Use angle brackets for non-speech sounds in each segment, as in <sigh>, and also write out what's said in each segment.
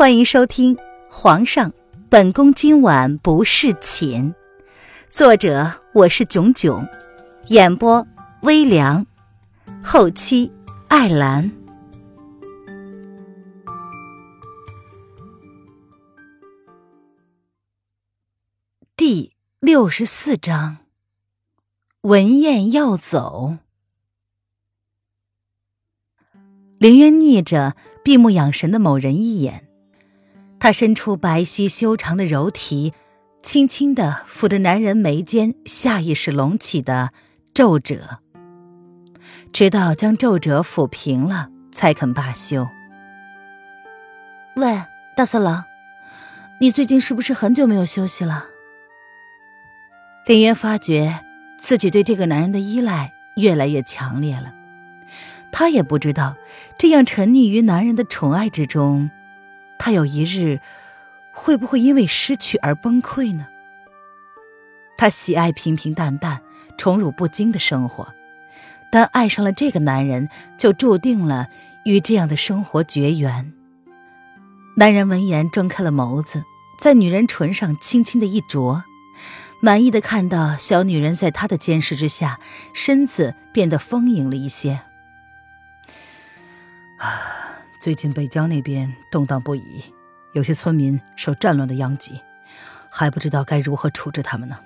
欢迎收听《皇上，本宫今晚不侍寝》，作者我是囧囧，演播微凉，后期艾兰。第六十四章，文燕要走。凌渊睨着闭目养神的某人一眼。他伸出白皙修长的柔体，轻轻的抚着男人眉间下意识隆起的皱褶，直到将皱褶抚平了，才肯罢休。喂，大色狼，你最近是不是很久没有休息了？林渊发觉自己对这个男人的依赖越来越强烈了，他也不知道这样沉溺于男人的宠爱之中。他有一日会不会因为失去而崩溃呢？他喜爱平平淡淡、宠辱不惊的生活，但爱上了这个男人，就注定了与这样的生活绝缘。男人闻言睁开了眸子，在女人唇上轻轻的一啄，满意的看到小女人在他的监视之下，身子变得丰盈了一些。啊。最近北疆那边动荡不已，有些村民受战乱的殃及，还不知道该如何处置他们呢。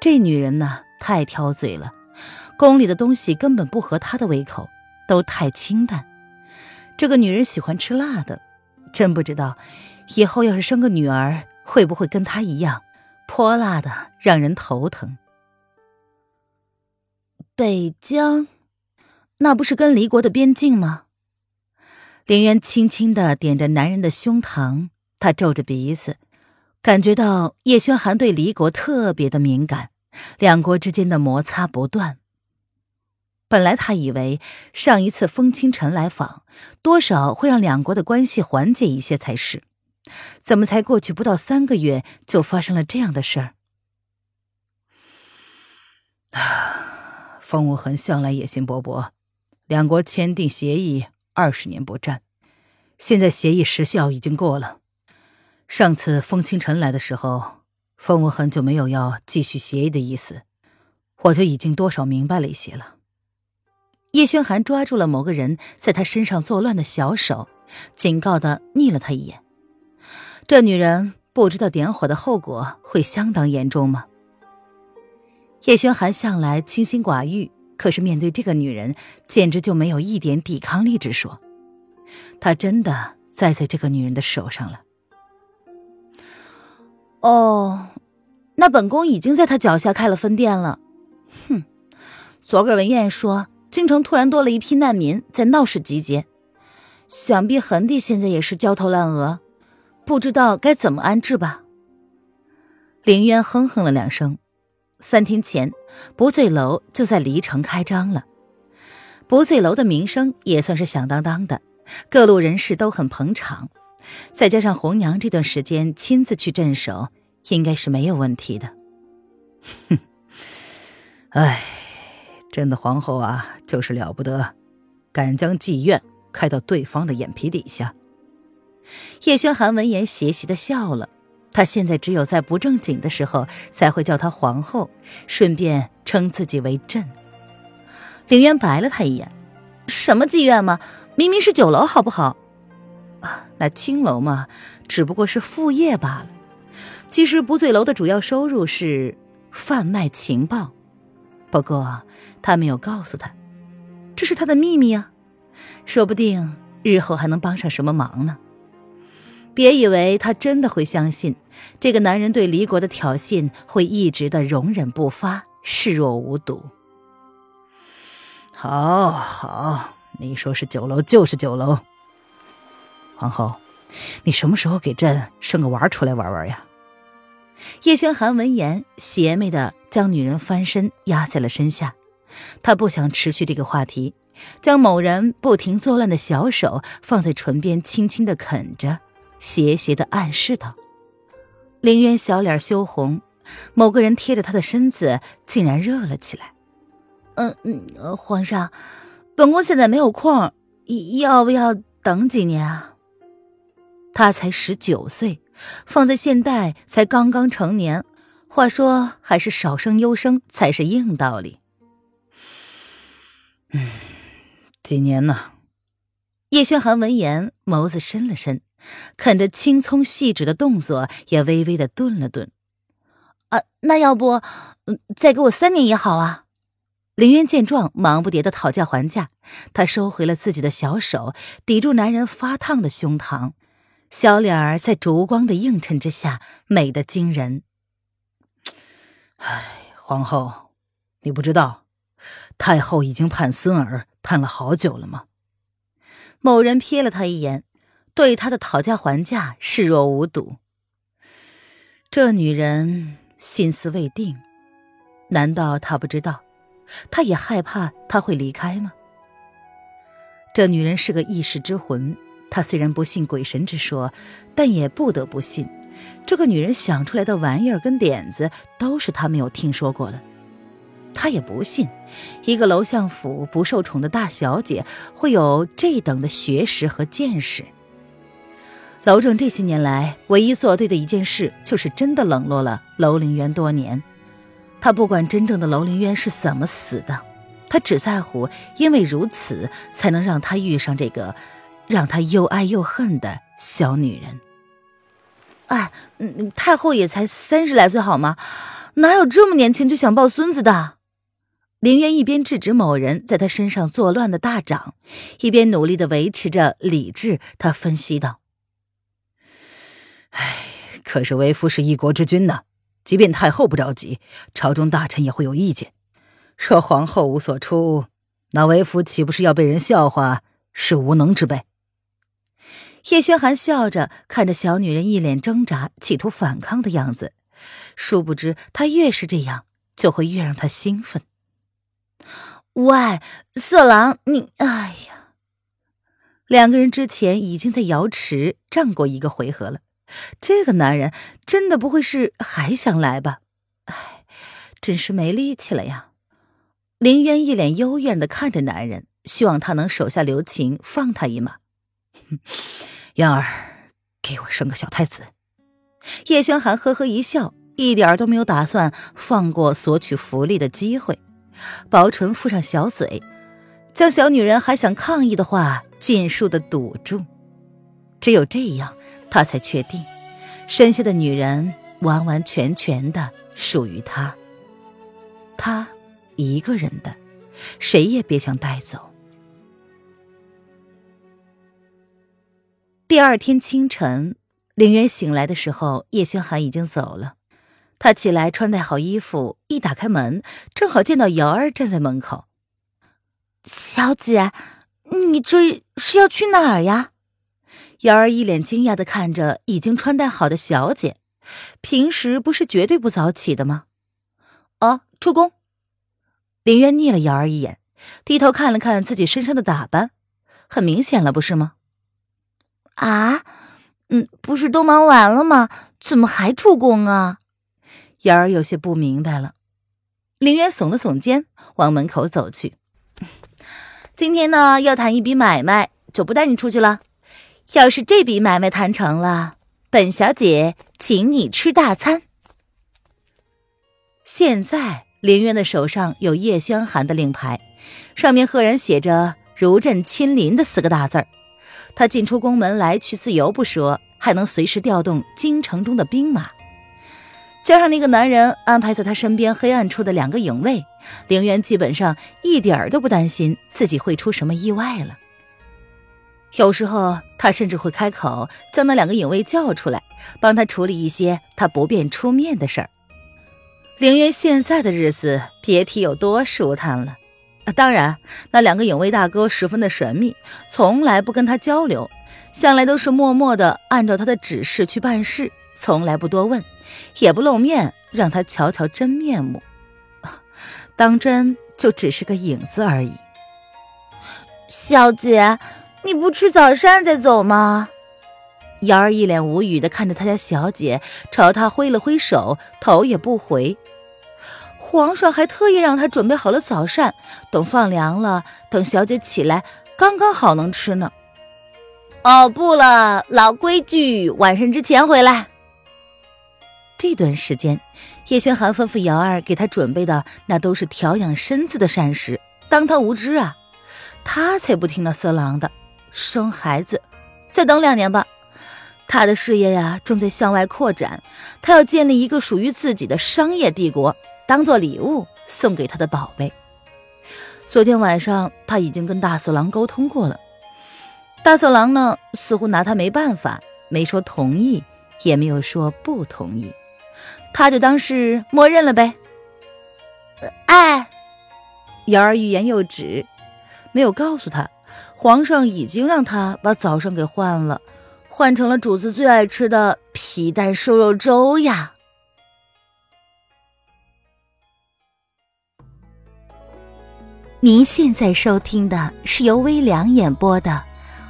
这女人呢，太挑嘴了，宫里的东西根本不合她的胃口，都太清淡。这个女人喜欢吃辣的，真不知道以后要是生个女儿，会不会跟她一样泼辣的，让人头疼。北疆，那不是跟离国的边境吗？林渊轻轻的点着男人的胸膛，他皱着鼻子，感觉到叶轩寒对离国特别的敏感，两国之间的摩擦不断。本来他以为上一次风清晨来访，多少会让两国的关系缓解一些才是，怎么才过去不到三个月，就发生了这样的事儿？啊，风无痕向来野心勃勃，两国签订协议。二十年不战，现在协议时效已经过了。上次风清晨来的时候，风无痕就没有要继续协议的意思，我就已经多少明白了一些了。叶轩寒抓住了某个人在他身上作乱的小手，警告的睨了他一眼。这女人不知道点火的后果会相当严重吗？叶轩寒向来清心寡欲。可是面对这个女人，简直就没有一点抵抗力之说。他真的栽在这个女人的手上了。哦，那本宫已经在他脚下开了分店了。哼，昨个文燕说，京城突然多了一批难民在闹市集结，想必恒帝现在也是焦头烂额，不知道该怎么安置吧。凌渊哼哼了两声。三天前，不醉楼就在离城开张了。不醉楼的名声也算是响当当的，各路人士都很捧场。再加上红娘这段时间亲自去镇守，应该是没有问题的。哼，哎，朕的皇后啊，就是了不得，敢将妓院开到对方的眼皮底下。叶轩寒闻言邪邪的笑了。他现在只有在不正经的时候才会叫她皇后，顺便称自己为朕。凌渊白了他一眼：“什么妓院嘛，明明是酒楼，好不好？啊，那青楼嘛，只不过是副业罢了。其实不醉楼的主要收入是贩卖情报，不过他没有告诉他，这是他的秘密啊，说不定日后还能帮上什么忙呢。”别以为他真的会相信这个男人对离国的挑衅会一直的容忍不发，视若无睹。好好，你说是酒楼就是酒楼。皇后，你什么时候给朕生个娃出来玩玩呀？叶轩寒闻言，邪魅的将女人翻身压在了身下。他不想持续这个话题，将某人不停作乱的小手放在唇边，轻轻的啃着。邪邪的暗示道：“林渊小脸羞红，某个人贴着他的身子，竟然热了起来。嗯嗯，皇上，本宫现在没有空，要不要等几年啊？他才十九岁，放在现代才刚刚成年。话说，还是少生优生才是硬道理。嗯，几年呢？叶轩寒闻言，眸子深了深，看着青葱细致的动作，也微微的顿了顿。啊，那要不，再给我三年也好啊。林渊见状，忙不迭的讨价还价。他收回了自己的小手，抵住男人发烫的胸膛，小脸儿在烛光的映衬之下，美得惊人。唉，皇后，你不知道，太后已经盼孙儿盼了好久了吗？某人瞥了他一眼，对他的讨价还价视若无睹。这女人心思未定，难道他不知道？他也害怕他会离开吗？这女人是个一世之魂，她虽然不信鬼神之说，但也不得不信。这个女人想出来的玩意儿跟点子都是他没有听说过的，他也不信一个楼相府不受宠的大小姐会有这等的学识和见识。楼正这些年来唯一做对的一件事，就是真的冷落了楼凌渊多年。他不管真正的楼凌渊是怎么死的，他只在乎因为如此才能让他遇上这个让他又爱又恨的小女人。哎，太后也才三十来岁，好吗？哪有这么年轻就想抱孙子的？林渊一边制止某人在他身上作乱的大掌，一边努力的维持着理智。他分析道：“哎，可是为夫是一国之君呢，即便太后不着急，朝中大臣也会有意见。若皇后无所出，那为夫岂不是要被人笑话是无能之辈？”叶轩寒笑着看着小女人，一脸挣扎，企图反抗的样子。殊不知，他越是这样，就会越让他兴奋。喂，色狼，你……哎呀！两个人之前已经在瑶池战过一个回合了，这个男人真的不会是还想来吧？哎，真是没力气了呀！林渊一脸幽怨的看着男人，希望他能手下留情，放他一马。渊儿，给我生个小太子。叶轩寒呵呵一笑，一点都没有打算放过索取福利的机会，薄唇覆上小嘴，将小女人还想抗议的话尽数的堵住。只有这样，他才确定，身下的女人完完全全的属于他，他一个人的，谁也别想带走。第二天清晨，凌渊醒来的时候，叶轩寒已经走了。他起来，穿戴好衣服，一打开门，正好见到瑶儿站在门口。小姐，你这是要去哪儿呀？瑶儿一脸惊讶的看着已经穿戴好的小姐，平时不是绝对不早起的吗？哦，出宫。林渊睨了瑶儿一眼，低头看了看自己身上的打扮，很明显了，不是吗？啊，嗯，不是都忙完了吗？怎么还出宫啊？瑶儿有些不明白了。林渊耸了耸肩，往门口走去。<laughs> 今天呢，要谈一笔买卖，就不带你出去了。要是这笔买卖谈成了，本小姐请你吃大餐。现在林渊的手上有叶轩寒的令牌，上面赫然写着“如朕亲临”的四个大字儿。他进出宫门来去自由不说，还能随时调动京城中的兵马，加上那个男人安排在他身边黑暗处的两个影卫，凌渊基本上一点都不担心自己会出什么意外了。有时候他甚至会开口将那两个影卫叫出来，帮他处理一些他不便出面的事儿。凌渊现在的日子别提有多舒坦了。当然，那两个影卫大哥十分的神秘，从来不跟他交流，向来都是默默的按照他的指示去办事，从来不多问，也不露面，让他瞧瞧真面目。当真就只是个影子而已。小姐，你不吃早膳再走吗？瑶儿一脸无语的看着他家小姐，朝他挥了挥手，头也不回。皇上还特意让他准备好了早膳，等放凉了，等小姐起来，刚刚好能吃呢。哦，不了，老规矩，晚上之前回来。这段时间，叶轩寒吩咐瑶儿给他准备的那都是调养身子的膳食，当他无知啊？他才不听那色狼的，生孩子，再等两年吧。他的事业呀，正在向外扩展，他要建立一个属于自己的商业帝国，当做礼物送给他的宝贝。昨天晚上他已经跟大色狼沟通过了，大色狼呢，似乎拿他没办法，没说同意，也没有说不同意，他就当是默认了呗。哎，瑶儿欲言又止，没有告诉他，皇上已经让他把早上给换了。换成了主子最爱吃的皮蛋瘦肉粥呀！您现在收听的是由微凉演播的《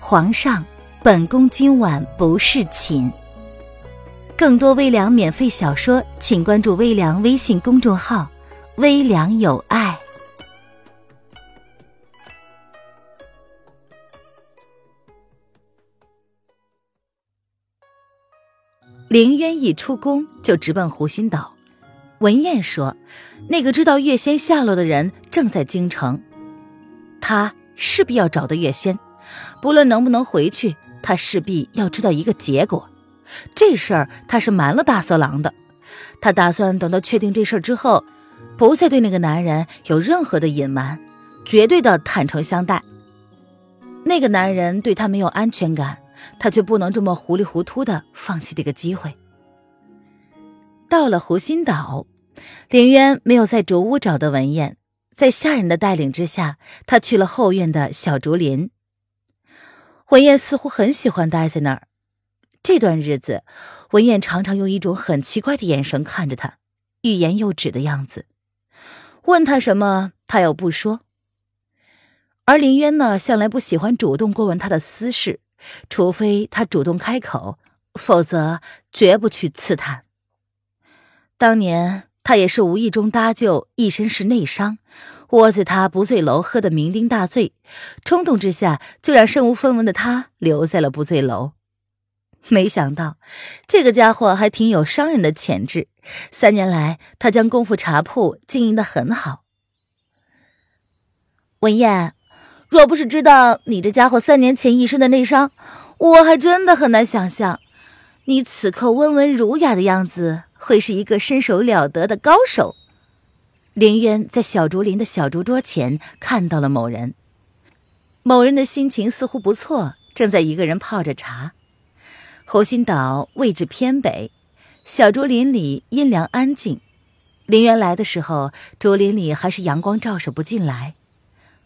皇上，本宫今晚不侍寝》。更多微凉免费小说，请关注微凉微信公众号“微凉有爱”。凌渊一出宫就直奔湖心岛。文燕说：“那个知道月仙下落的人正在京城，他势必要找到月仙。不论能不能回去，他势必要知道一个结果。这事儿他是瞒了大色狼的。他打算等到确定这事儿之后，不再对那个男人有任何的隐瞒，绝对的坦诚相待。那个男人对他没有安全感。”他却不能这么糊里糊涂的放弃这个机会。到了湖心岛，凌渊没有在竹屋找到文燕，在下人的带领之下，他去了后院的小竹林。文燕似乎很喜欢待在那儿。这段日子，文燕常常用一种很奇怪的眼神看着他，欲言又止的样子。问他什么，他又不说。而林渊呢，向来不喜欢主动过问他的私事。除非他主动开口，否则绝不去刺探。当年他也是无意中搭救，一身是内伤，窝在他不醉楼喝得酩酊大醉，冲动之下就让身无分文的他留在了不醉楼。没想到这个家伙还挺有商人的潜质，三年来他将功夫茶铺经营的很好。文燕。若不是知道你这家伙三年前一身的内伤，我还真的很难想象，你此刻温文儒雅的样子会是一个身手了得的高手。林渊在小竹林的小竹桌前看到了某人，某人的心情似乎不错，正在一个人泡着茶。湖心岛位置偏北，小竹林里阴凉安静。林渊来的时候，竹林里还是阳光照射不进来。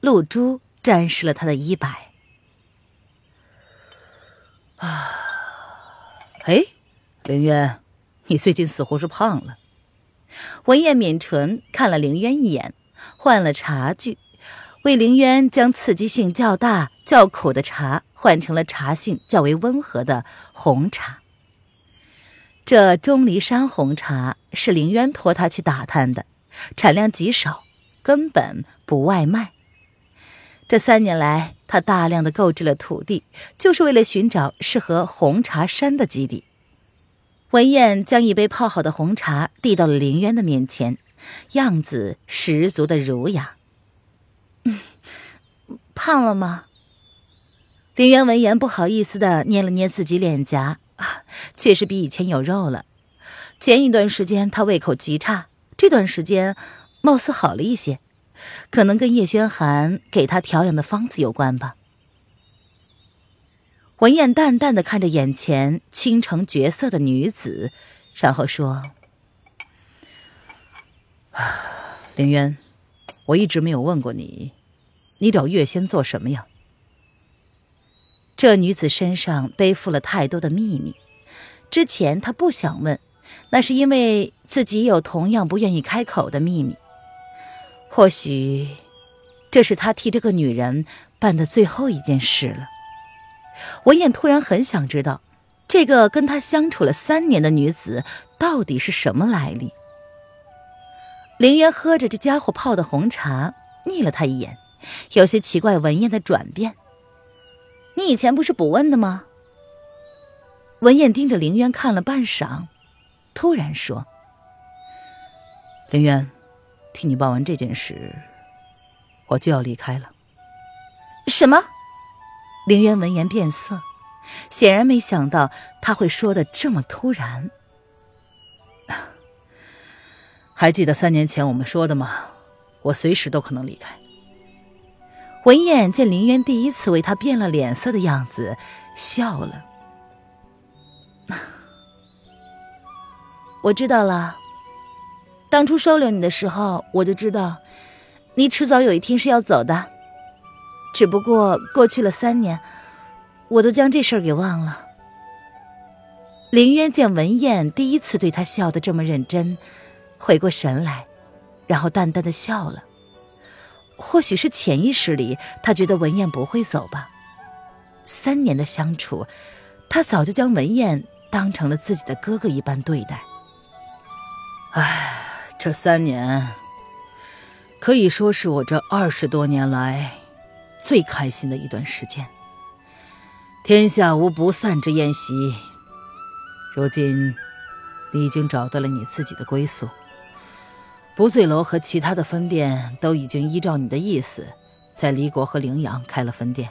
露珠。沾湿了他的衣摆。啊，哎，凌渊，你最近似乎是胖了。文彦抿唇看了凌渊一眼，换了茶具，为凌渊将刺激性较大、较苦的茶换成了茶性较为温和的红茶。这钟离山红茶是凌渊托他去打探的，产量极少，根本不外卖。这三年来，他大量的购置了土地，就是为了寻找适合红茶山的基地。文燕将一杯泡好的红茶递到了林渊的面前，样子十足的儒雅。胖了吗？林渊闻言不好意思的捏了捏自己脸颊，确实比以前有肉了。前一段时间他胃口极差，这段时间貌似好了一些。可能跟叶轩寒给他调养的方子有关吧。文燕淡淡的看着眼前倾城绝色的女子，然后说：“ <sighs> 凌渊，我一直没有问过你，你找月仙做什么呀？”这女子身上背负了太多的秘密，之前她不想问，那是因为自己有同样不愿意开口的秘密。或许，这是他替这个女人办的最后一件事了。文燕突然很想知道，这个跟他相处了三年的女子到底是什么来历。林渊喝着这家伙泡的红茶，睨了他一眼，有些奇怪文燕的转变。你以前不是不问的吗？文燕盯着凌渊看了半晌，突然说：“凌渊，替你办完这件事，我就要离开了。”什么？凌渊闻言变色，显然没想到他会说的这么突然。<laughs> 还记得三年前我们说的吗？我随时都可能离开。文燕见林渊第一次为他变了脸色的样子，笑了。<sighs> 我知道了。当初收留你的时候，我就知道，你迟早有一天是要走的。只不过过去了三年，我都将这事儿给忘了。林渊见文燕第一次对他笑得这么认真，回过神来，然后淡淡的笑了。或许是潜意识里，他觉得文燕不会走吧。三年的相处，他早就将文燕当成了自己的哥哥一般对待。唉，这三年可以说是我这二十多年来最开心的一段时间。天下无不散之宴席。如今，你已经找到了你自己的归宿。不醉楼和其他的分店都已经依照你的意思，在离国和陵阳开了分店。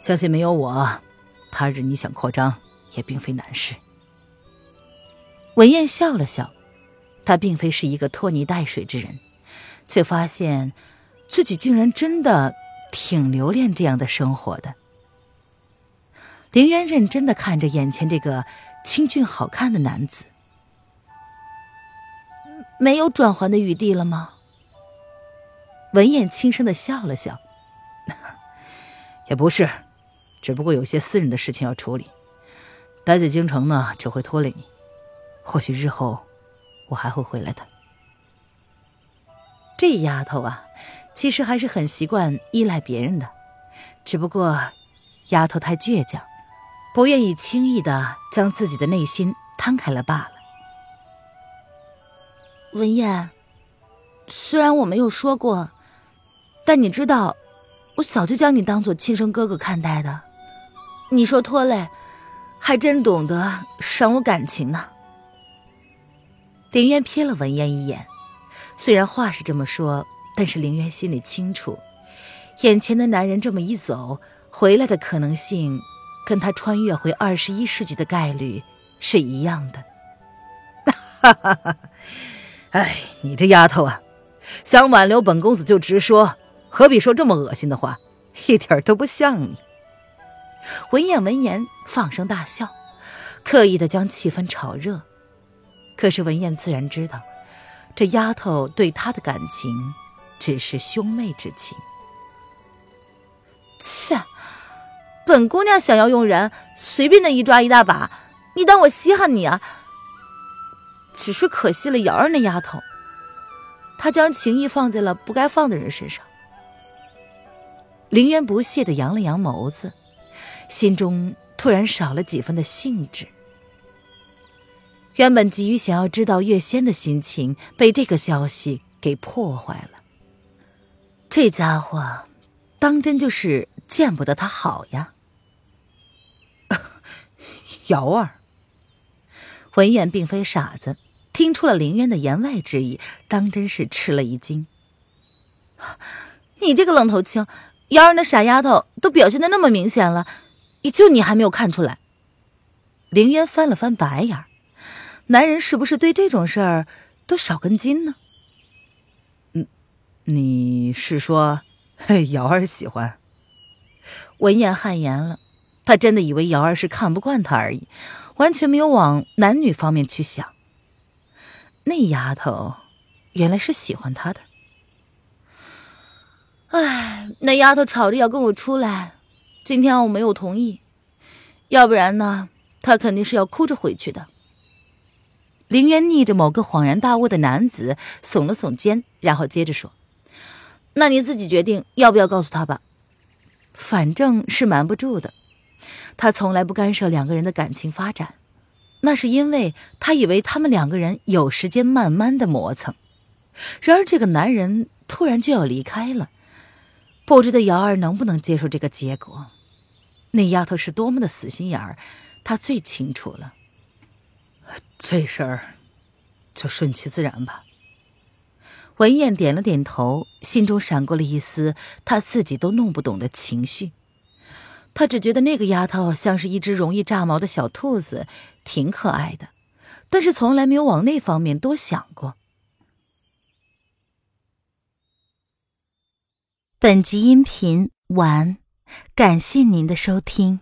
相信没有我，他日你想扩张也并非难事。文燕笑了笑，他并非是一个拖泥带水之人，却发现自己竟然真的挺留恋这样的生活的。凌渊认真的看着眼前这个清俊好看的男子。没有转圜的余地了吗？文燕轻声的笑了笑，也不是，只不过有些私人的事情要处理。待在京城呢，只会拖累你。或许日后，我还会回来的。这丫头啊，其实还是很习惯依赖别人的，只不过丫头太倔强，不愿意轻易的将自己的内心摊开了罢了。文燕，虽然我没有说过，但你知道，我早就将你当做亲生哥哥看待的。你说拖累，还真懂得伤我感情呢。林渊瞥了文燕一眼，虽然话是这么说，但是林渊心里清楚，眼前的男人这么一走，回来的可能性，跟他穿越回二十一世纪的概率是一样的。哈哈哈。哎，你这丫头啊，想挽留本公子就直说，何必说这么恶心的话？一点都不像你。文燕闻言放声大笑，刻意的将气氛炒热。可是文燕自然知道，这丫头对他的感情只是兄妹之情。切，本姑娘想要用人，随便的一抓一大把，你当我稀罕你啊？只是可惜了瑶儿那丫头，她将情谊放在了不该放的人身上。凌渊不屑的扬了扬眸子，心中突然少了几分的兴致。原本急于想要知道月仙的心情，被这个消息给破坏了。这家伙，当真就是见不得他好呀！<laughs> 瑶儿。文燕并非傻子，听出了林渊的言外之意，当真是吃了一惊。<laughs> 你这个愣头青，瑶儿那傻丫头都表现的那么明显了，也就你还没有看出来。林渊翻了翻白眼，男人是不是对这种事儿都少根筋呢？嗯，你是说瑶儿喜欢？文燕汗颜了，他真的以为瑶儿是看不惯他而已。完全没有往男女方面去想。那丫头原来是喜欢他的。哎，那丫头吵着要跟我出来，今天我没有同意，要不然呢，她肯定是要哭着回去的。林渊逆着某个恍然大悟的男子耸了耸肩，然后接着说：“那你自己决定要不要告诉他吧，反正是瞒不住的。”他从来不干涉两个人的感情发展，那是因为他以为他们两个人有时间慢慢的磨蹭。然而这个男人突然就要离开了，不知道瑶儿能不能接受这个结果。那丫头是多么的死心眼儿，他最清楚了。这事儿就顺其自然吧。文燕点了点头，心中闪过了一丝她自己都弄不懂的情绪。她只觉得那个丫头像是一只容易炸毛的小兔子，挺可爱的，但是从来没有往那方面多想过。本集音频完，感谢您的收听。